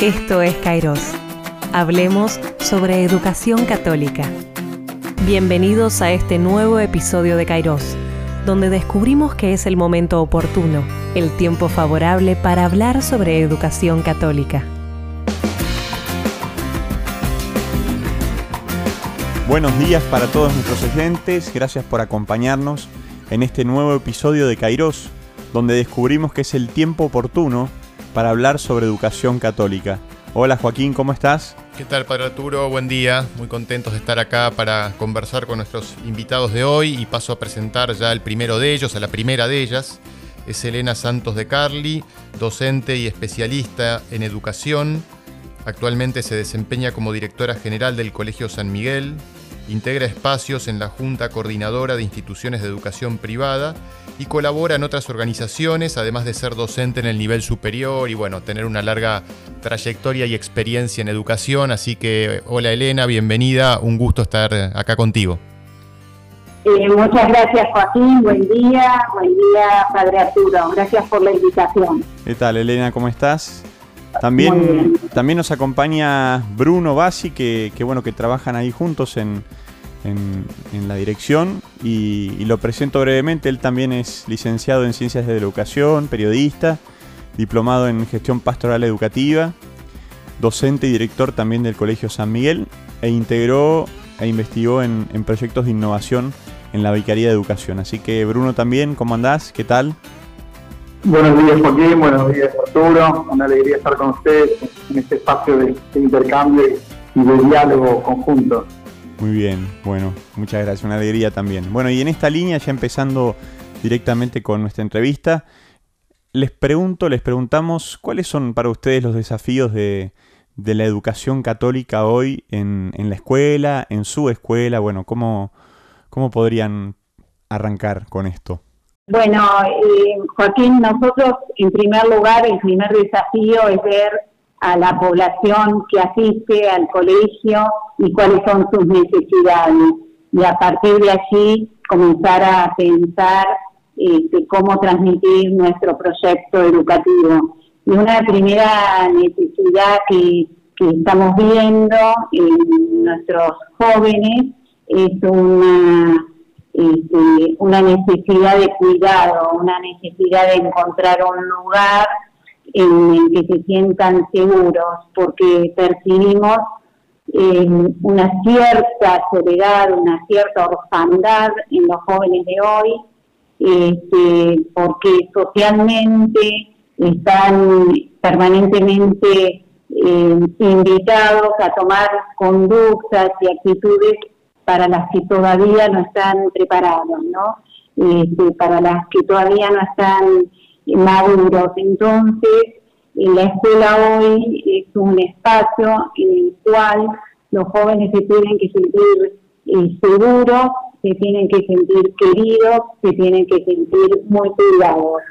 Esto es Kairos. Hablemos sobre educación católica. Bienvenidos a este nuevo episodio de Kairos, donde descubrimos que es el momento oportuno, el tiempo favorable para hablar sobre educación católica. Buenos días para todos nuestros oyentes, gracias por acompañarnos en este nuevo episodio de Kairos, donde descubrimos que es el tiempo oportuno para hablar sobre educación católica. Hola Joaquín, ¿cómo estás? ¿Qué tal, Padre Arturo? Buen día. Muy contentos de estar acá para conversar con nuestros invitados de hoy y paso a presentar ya el primero de ellos, a la primera de ellas. Es Elena Santos de Carli, docente y especialista en educación. Actualmente se desempeña como directora general del Colegio San Miguel, integra espacios en la Junta Coordinadora de Instituciones de Educación Privada y colabora en otras organizaciones, además de ser docente en el nivel superior y bueno, tener una larga trayectoria y experiencia en educación. Así que, hola Elena, bienvenida, un gusto estar acá contigo. Eh, muchas gracias Joaquín, buen día, buen día Padre Arturo, gracias por la invitación. ¿Qué tal Elena, cómo estás? También, también nos acompaña Bruno Bassi, que, que, bueno, que trabajan ahí juntos en, en, la dirección y, lo presento brevemente. Él también es licenciado en Ciencias de la Educación, periodista, diplomado en Gestión Pastoral Educativa, docente y director también del Colegio San Miguel e integró e investigó en, proyectos de innovación en la Vicaría de Educación. Así que Bruno también, ¿cómo andás? ¿Qué tal? Buenos días Joaquín, buenos días Arturo, una alegría estar con ustedes en este espacio de intercambio y de diálogo conjunto. Muy bien, bueno, muchas gracias, una alegría también. Bueno, y en esta línea, ya empezando directamente con nuestra entrevista, les pregunto, les preguntamos, ¿cuáles son para ustedes los desafíos de, la educación católica hoy en, la escuela, en su escuela? Bueno, ¿cómo, cómo podrían arrancar con esto? Bueno, eh, Joaquín, nosotros en primer lugar, el primer desafío es ver a la población que asiste al colegio y cuáles son sus necesidades. Y a partir de allí comenzar a pensar este, cómo transmitir nuestro proyecto educativo. Y una primera necesidad que, estamos viendo en nuestros jóvenes es una, este, una necesidad de cuidado, una necesidad de encontrar un lugar en el que se sientan seguros, porque percibimos eh, una cierta soledad, una cierta orfandad en los jóvenes de hoy, este, porque socialmente están permanentemente eh, invitados a tomar conductas y actitudes para las que todavía no están preparados, ¿no? Este, para las que todavía no están maduros. Entonces, en la escuela hoy es un espacio en el cual los jóvenes se tienen que sentir eh, seguros, se tienen que sentir queridos, se tienen que sentir muy cuidados.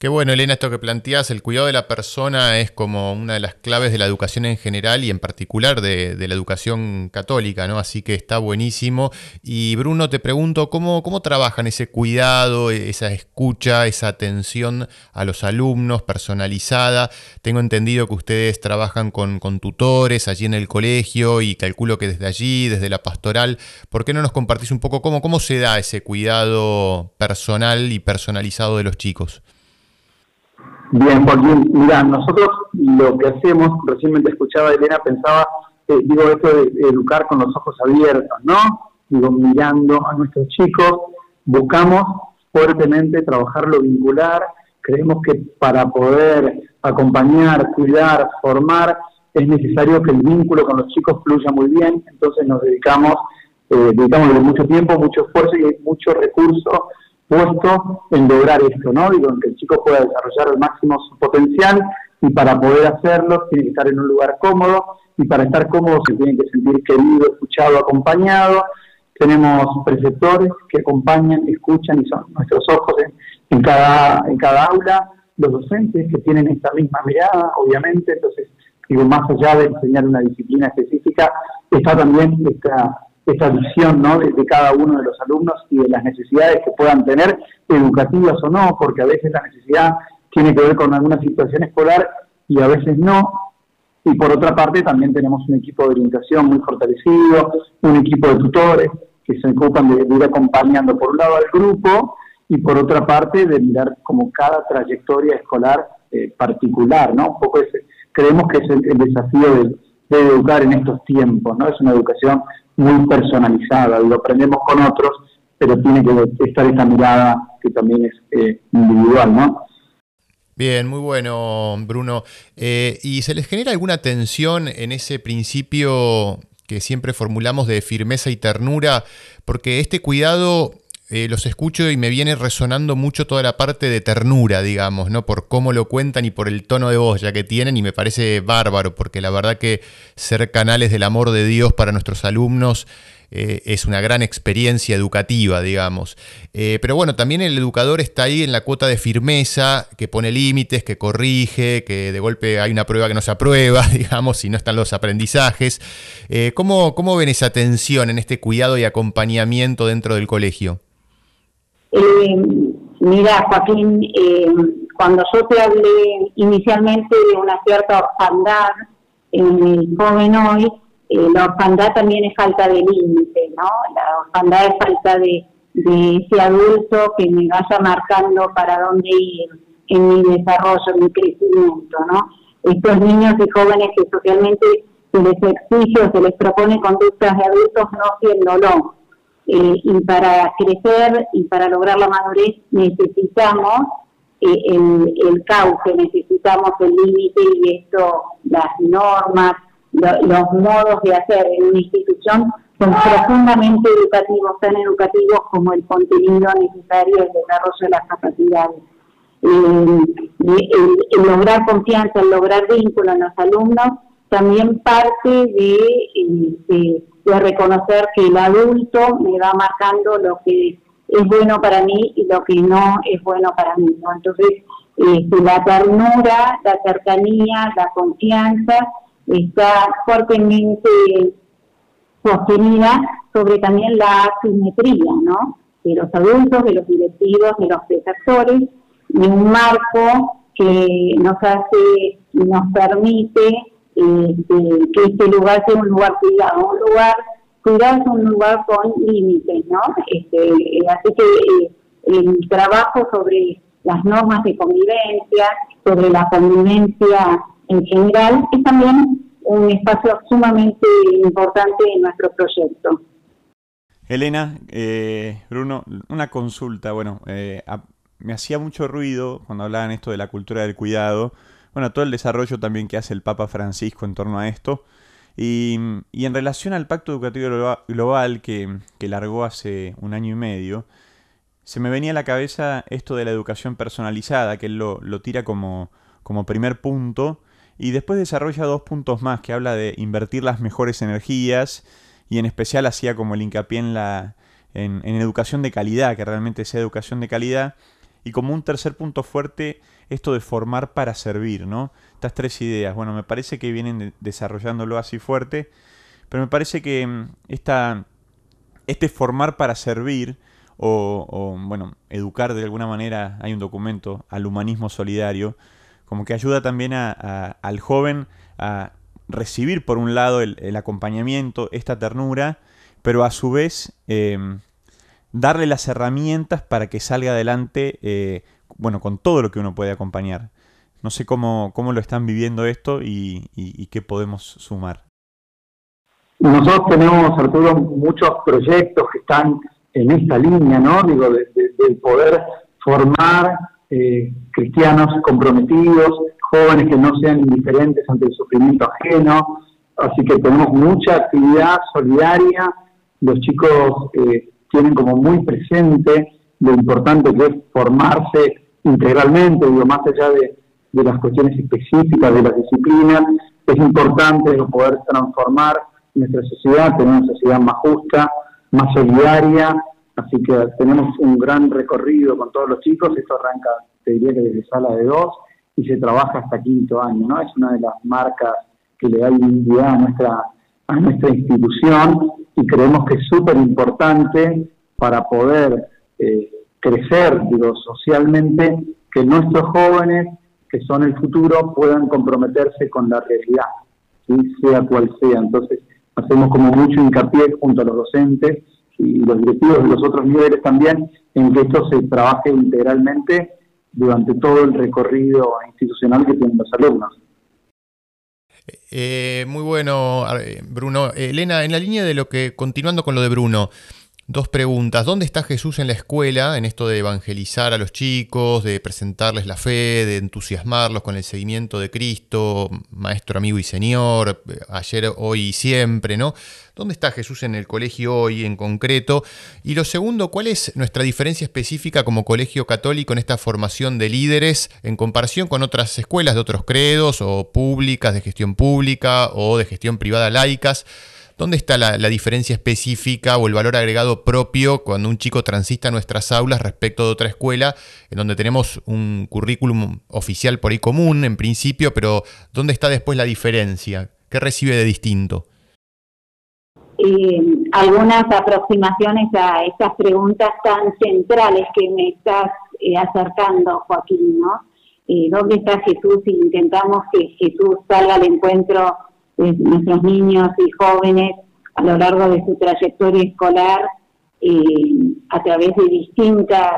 Qué bueno, Elena, esto que planteas, el cuidado de la persona es como una de las claves de la educación en general y en particular de, la educación católica, ¿no? Así que está buenísimo. Y Bruno, te pregunto, ¿cómo, ¿cómo trabajan ese cuidado, esa escucha, esa atención a los alumnos personalizada? Tengo entendido que ustedes trabajan con, tutores allí en el colegio y calculo que desde allí, desde la pastoral, ¿por qué no nos compartís un poco cómo se da ese cuidado personal y personalizado de los chicos? Bien, Joaquín, mira, nosotros lo que hacemos, recientemente escuchaba a Elena, pensaba, eh, digo, esto de educar con los ojos abiertos, ¿no? Digo, mirando a nuestros chicos, buscamos fuertemente trabajarlo vincular, creemos que para poder acompañar, cuidar, formar, es necesario que el vínculo con los chicos fluya muy bien, entonces nos dedicamos, eh, dedicamos mucho tiempo, mucho esfuerzo y mucho recurso puesto en lograr esto, ¿no? Digo, en que el chico pueda desarrollar al máximo su potencial y para poder hacerlo tiene que estar en un lugar cómodo y para estar cómodo se tiene que sentir querido, escuchado, acompañado. Tenemos preceptores que acompañan, escuchan y son nuestros ojos en, cada, en cada aula, los docentes que tienen esta misma mirada, obviamente, entonces, digo, más allá de enseñar una disciplina específica, está también esta esa visión ¿no? de, cada uno de los alumnos y de las necesidades que puedan tener, educativas o no, porque a veces la necesidad tiene que ver con alguna situación escolar y a veces no. Y por otra parte también tenemos un equipo de orientación muy fortalecido, un equipo de tutores que se ocupan de, ir acompañando por un lado al grupo y por otra parte de mirar como cada trayectoria escolar eh, particular, ¿no? Un creemos que es el, desafío de, de, educar en estos tiempos, ¿no? Es una educación muy personalizada, lo aprendemos con otros, pero tiene que estar esa mirada que también es eh, individual, ¿no? Bien, muy bueno, Bruno. Eh, ¿Y se les genera alguna tensión en ese principio que siempre formulamos de firmeza y ternura? Porque este cuidado eh, los escucho y me viene resonando mucho toda la parte de ternura, digamos, ¿no? Por cómo lo cuentan y por el tono de voz ya que tienen y me parece bárbaro, porque la verdad que ser canales del amor de Dios para nuestros alumnos eh, es una gran experiencia educativa, digamos. Eh, pero bueno, también el educador está ahí en la cuota de firmeza, que pone límites, que corrige, que de golpe hay una prueba que no se aprueba, digamos, si no están los aprendizajes. ¿cómo, ¿Cómo ven esa tensión en este cuidado y acompañamiento dentro del colegio? Mira, Joaquín, cuando yo te hablé inicialmente de una cierta orfandad en el joven hoy, eh, la orfandad también es falta de límite, ¿no? La orfandad es falta de, ese adulto que me vaya marcando para dónde ir en mi desarrollo, en mi crecimiento, ¿no? Estos niños y jóvenes que socialmente se les exige o se les propone conductas de adultos no siéndolo. Eh, y para crecer y para lograr la madurez necesitamos eh, el, el cauce, necesitamos el límite y esto, las normas, los modos de hacer en una institución son profundamente educativos, tan educativos como el contenido necesario del desarrollo de las capacidades. el, lograr confianza, el lograr vínculo en los alumnos, también parte de, de, reconocer que el adulto me va marcando lo que es bueno para mí y lo que no es bueno para mí. Entonces, este, la ternura, la cercanía, la confianza está fuertemente sostenida sobre también la asimetría, ¿no? De los adultos, de los directivos, de los desertores, y un marco que nos hace nos permite este, que este lugar sea un lugar cuidado, un lugar cuidado es un lugar con límites, ¿no? Este, así que eh, el trabajo sobre las normas de convivencia, sobre la convivencia en general, es también un espacio sumamente importante en nuestro proyecto. Elena, eh, Bruno, una consulta. Bueno, eh, me hacía mucho ruido cuando hablaban esto de la cultura del cuidado. Bueno, todo el desarrollo también que hace el Papa Francisco en torno a esto. Y, en relación al Pacto Educativo Global que, largó hace un año y medio, se me venía a la cabeza esto de la educación personalizada, que él lo, tira como, como primer punto y después desarrolla dos puntos más que habla de invertir las mejores energías y en especial hacía como el hincapié en la en, educación de calidad, que realmente sea educación de calidad. Y como un tercer punto fuerte, esto de formar para servir, ¿no? Estas tres ideas, bueno, me parece que vienen desarrollándolo así fuerte, pero me parece que mm, esta, este formar para servir, o, bueno, educar de alguna manera, hay un documento al humanismo solidario, como que ayuda también al joven a recibir por un lado el, acompañamiento, esta ternura, pero a su vez em, darle las herramientas para que salga adelante, eh, bueno, con todo lo que uno puede acompañar. No sé cómo, cómo lo están viviendo esto y, qué podemos sumar. Nosotros tenemos, Arturo, muchos proyectos que están en esta línea, ¿no? Digo, de, del poder formar eh, cristianos comprometidos, jóvenes que no sean indiferentes ante el sufrimiento ajeno. Así que tenemos mucha actividad solidaria. Los chicos eh, tienen como muy presente lo importante que es formarse integralmente, digo, más allá de, de las cuestiones específicas de las disciplinas, es importante poder transformar nuestra sociedad, tener una sociedad más justa, más solidaria, Así que tenemos un gran recorrido con todos los chicos. Esto arranca, te diría que desde sala de dos y se trabaja hasta quinto año, ¿no? Es una de las marcas que le da identidad a nuestra, a nuestra institución y creemos que es súper importante para poder eh, crecer, digo, socialmente, que nuestros jóvenes, que son el futuro, puedan comprometerse con la realidad. sea cual sea. Entonces, hacemos como mucho hincapié junto a los docentes y los directivos de los otros niveles también en que esto se trabaje integralmente durante todo el recorrido institucional que tienen los alumnos. Eh, muy bueno, Bruno. Elena, en la línea de lo que, continuando con lo de Bruno, Dos preguntas. ¿Dónde está Jesús en la escuela en esto de evangelizar a los chicos, de presentarles la fe, de entusiasmarlos con el seguimiento de Cristo, Maestro, amigo y Señor, ayer, hoy y siempre, ¿no? ¿Dónde está Jesús en el colegio hoy en concreto? Y lo segundo, ¿cuál es nuestra diferencia específica como colegio católico en esta formación de líderes en comparación con otras escuelas de otros credos o públicas, de gestión pública o de gestión privada laicas? ¿Dónde está la, diferencia específica o el valor agregado propio cuando un chico transita a nuestras aulas respecto de otra escuela, en donde tenemos un currículum oficial por ahí común en principio, pero ¿dónde está después la diferencia? ¿Qué recibe de distinto? Eh, algunas aproximaciones a estas preguntas tan centrales que me estás eh, acercando, Joaquín, ¿no? Eh, ¿Dónde está Jesús? Si intentamos que Jesús salga al encuentro nuestros niños y jóvenes a lo largo de su trayectoria escolar eh, a través de distintas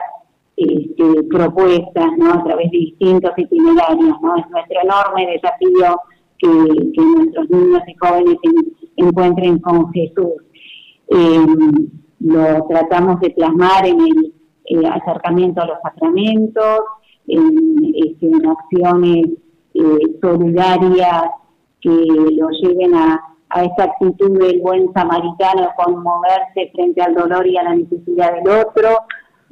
este, propuestas, ¿no? a través de distintos itinerarios. ¿no? Es nuestro enorme desafío que, nuestros niños y jóvenes encuentren con Jesús. Eh, lo tratamos de plasmar en el eh, acercamiento a los sacramentos, en, este, en acciones solidarias que lo lleven a, esa actitud del buen samaritano de conmoverse frente al dolor y a la necesidad del otro,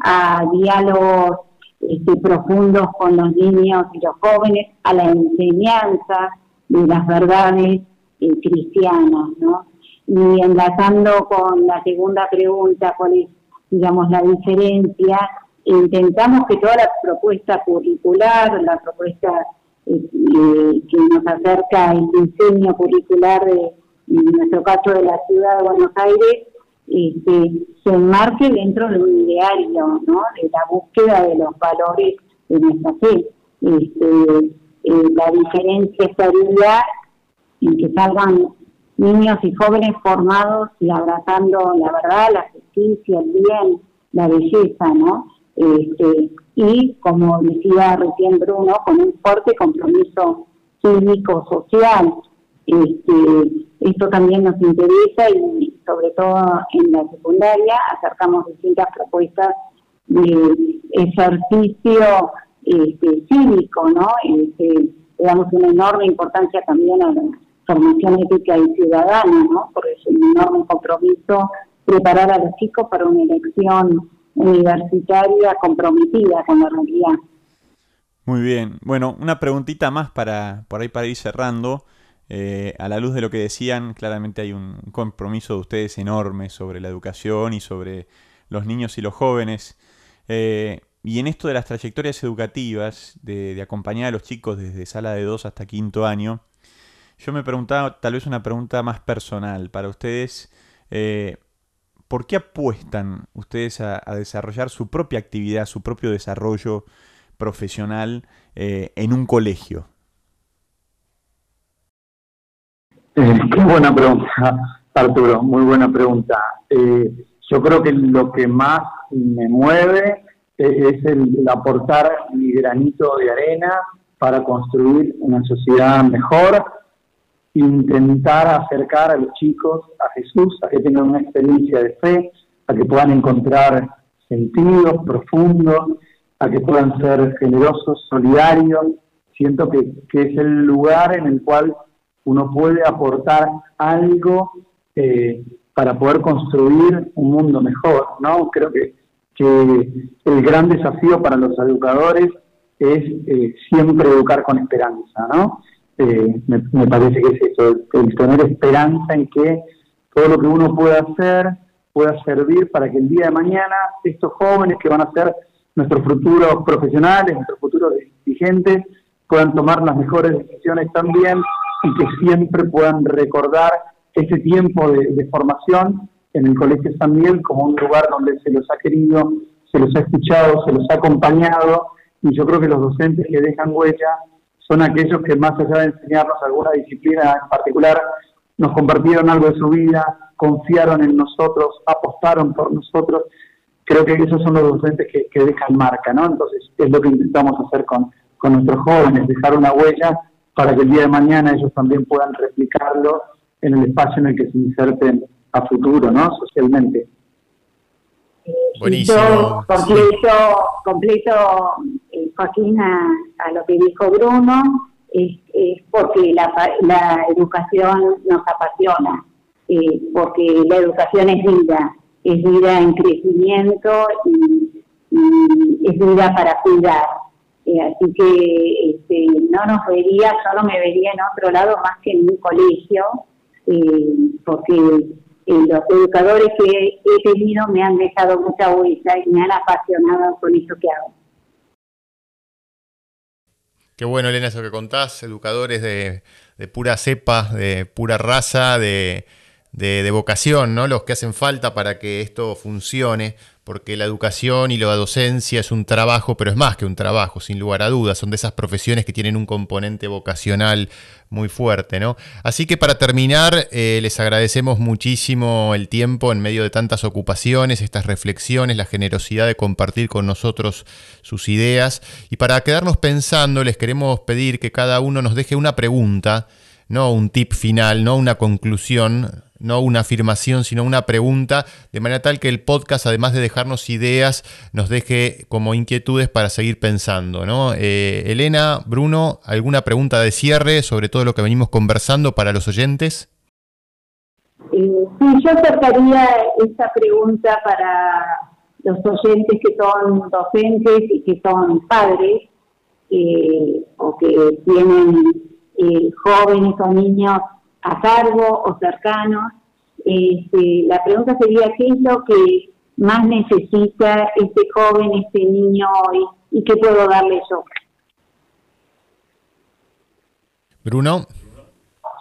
a diálogos este, profundos con los niños y los jóvenes, a la enseñanza de las verdades eh, cristianas, ¿no? Y enlazando con la segunda pregunta, cuál es, digamos, la diferencia, intentamos que toda la propuesta curricular, la propuesta que nos acerca el diseño curricular de, nuestro caso de la ciudad de Buenos Aires, este, se enmarque dentro de un ideario, ¿no? de la búsqueda de los valores de nuestra fe. Este, eh, la diferencia estaría en que salgan niños y jóvenes formados y abrazando la verdad, la justicia, el bien, la belleza, ¿no? Este, y, como decía recién Bruno, con un fuerte compromiso cívico, social. Este, esto también nos interesa y sobre todo en la secundaria acercamos distintas propuestas de ejercicio este, cívico, ¿no? Este, le damos una enorme importancia también a la formación ética y ciudadana, ¿no? Porque es un enorme compromiso preparar a los chicos para una elección universitaria comprometida con la realidad. Muy bien. Bueno, una preguntita más para por ahí para ir cerrando. Eh, a la luz de lo que decían, claramente hay un compromiso de ustedes enorme sobre la educación y sobre los niños y los jóvenes. Eh, y en esto de las trayectorias educativas, de, acompañar a los chicos desde sala de 2 hasta quinto año, yo me preguntaba tal vez una pregunta más personal para ustedes. Eh, ¿por qué apuestan ustedes a, desarrollar su propia actividad, su propio desarrollo profesional eh, en un colegio? Eh, qué buena pregunta, Arturo, muy buena pregunta. Eh, yo creo que lo que más me mueve es el aportar mi granito de arena para construir una sociedad mejor, intentar acercar a los chicos a Jesús, a que tengan una experiencia de fe, a que puedan encontrar sentidos profundos, a que puedan ser generosos, solidarios. Siento que, es el lugar en el cual uno puede aportar algo eh, para poder construir un mundo mejor, ¿no? Creo que, el gran desafío para los educadores es eh, siempre educar con esperanza, ¿no? Eh, me, parece que es eso, el, tener esperanza en que todo lo que uno pueda hacer pueda servir para que el día de mañana estos jóvenes que van a ser nuestros futuros profesionales, nuestros futuros dirigentes, puedan tomar las mejores decisiones también y que siempre puedan recordar ese tiempo de, de formación en el Colegio San Miguel como un lugar donde se los ha querido, se los ha escuchado, se los ha acompañado. Y yo creo que los docentes que dejan huella son aquellos que más allá de enseñarnos alguna disciplina en particular, nos compartieron algo de su vida, confiaron en nosotros, apostaron por nosotros. Creo que esos son los docentes que, dejan marca, ¿no? Entonces es lo que intentamos hacer con, con nuestros jóvenes, dejar una huella para que el día de mañana ellos también puedan replicarlo en el espacio en el que se inserten a futuro, ¿no? Socialmente. Buenísimo. Yo completo, completo eh, Joaquín, a, lo que dijo Bruno, es, porque la, la, educación nos apasiona, eh, porque la educación es vida, es vida en crecimiento y, es vida para cuidar. Eh, así que este, no nos vería, yo no me vería en otro lado más que en un colegio, porque los educadores que he tenido me han dejado mucha huella y me han apasionado con eso que hago. Qué bueno, Elena, eso que contás, educadores de, pura cepa, de pura raza, de, de, vocación, ¿no? Los que hacen falta para que esto funcione, porque la educación y la docencia es un trabajo, pero es más que un trabajo, sin lugar a dudas. Son de esas profesiones que tienen un componente vocacional muy fuerte, ¿no? Así que para terminar, eh, les agradecemos muchísimo el tiempo en medio de tantas ocupaciones, estas reflexiones, la generosidad de compartir con nosotros sus ideas. Y para quedarnos pensando, les queremos pedir que cada uno nos deje una pregunta, no un tip final, no una conclusión no una afirmación, sino una pregunta, de manera tal que el podcast, además de dejarnos ideas, nos deje como inquietudes para seguir pensando. ¿no? Eh, Elena, Bruno, ¿alguna pregunta de cierre sobre todo lo que venimos conversando para los oyentes? Eh, sí, yo acercaría esta pregunta para los oyentes que son docentes y que son padres eh, o que tienen jóvenes o niños a cargo o cercanos. Este, la pregunta sería, ¿qué es lo que más necesita este joven, este niño hoy y qué puedo darle yo? Bruno.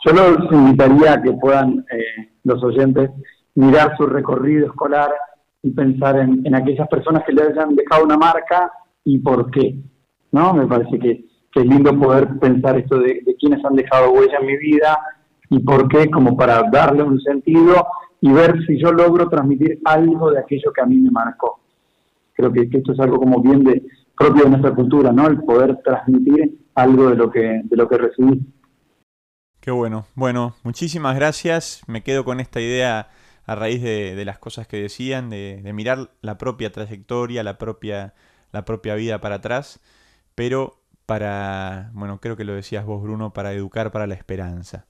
Yo los invitaría a que puedan eh, los oyentes mirar su recorrido escolar y pensar en, aquellas personas que le hayan dejado una marca y por qué. ¿no? Me parece que, es lindo poder pensar esto de, de quienes han dejado huella en mi vida y por qué, como para darle un sentido y ver si yo logro transmitir algo de aquello que a mí me marcó. Creo que, esto es algo como bien de, propio de nuestra cultura, ¿no? El poder transmitir algo de lo que, de lo que recibí. Qué bueno. Bueno, muchísimas gracias. Me quedo con esta idea a raíz de, las cosas que decían, de, de, mirar la propia trayectoria, la propia, la propia vida para atrás, pero para, bueno, creo que lo decías vos, Bruno, para educar para la esperanza.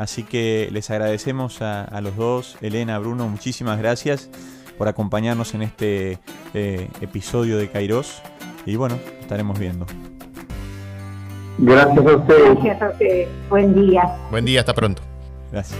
Así que les agradecemos a, los dos, Elena, Bruno, muchísimas gracias por acompañarnos en este eh, episodio de Kairos. Y bueno, estaremos viendo. Gracias a ustedes. Gracias a ustedes. Buen día. Buen día, hasta pronto. Gracias.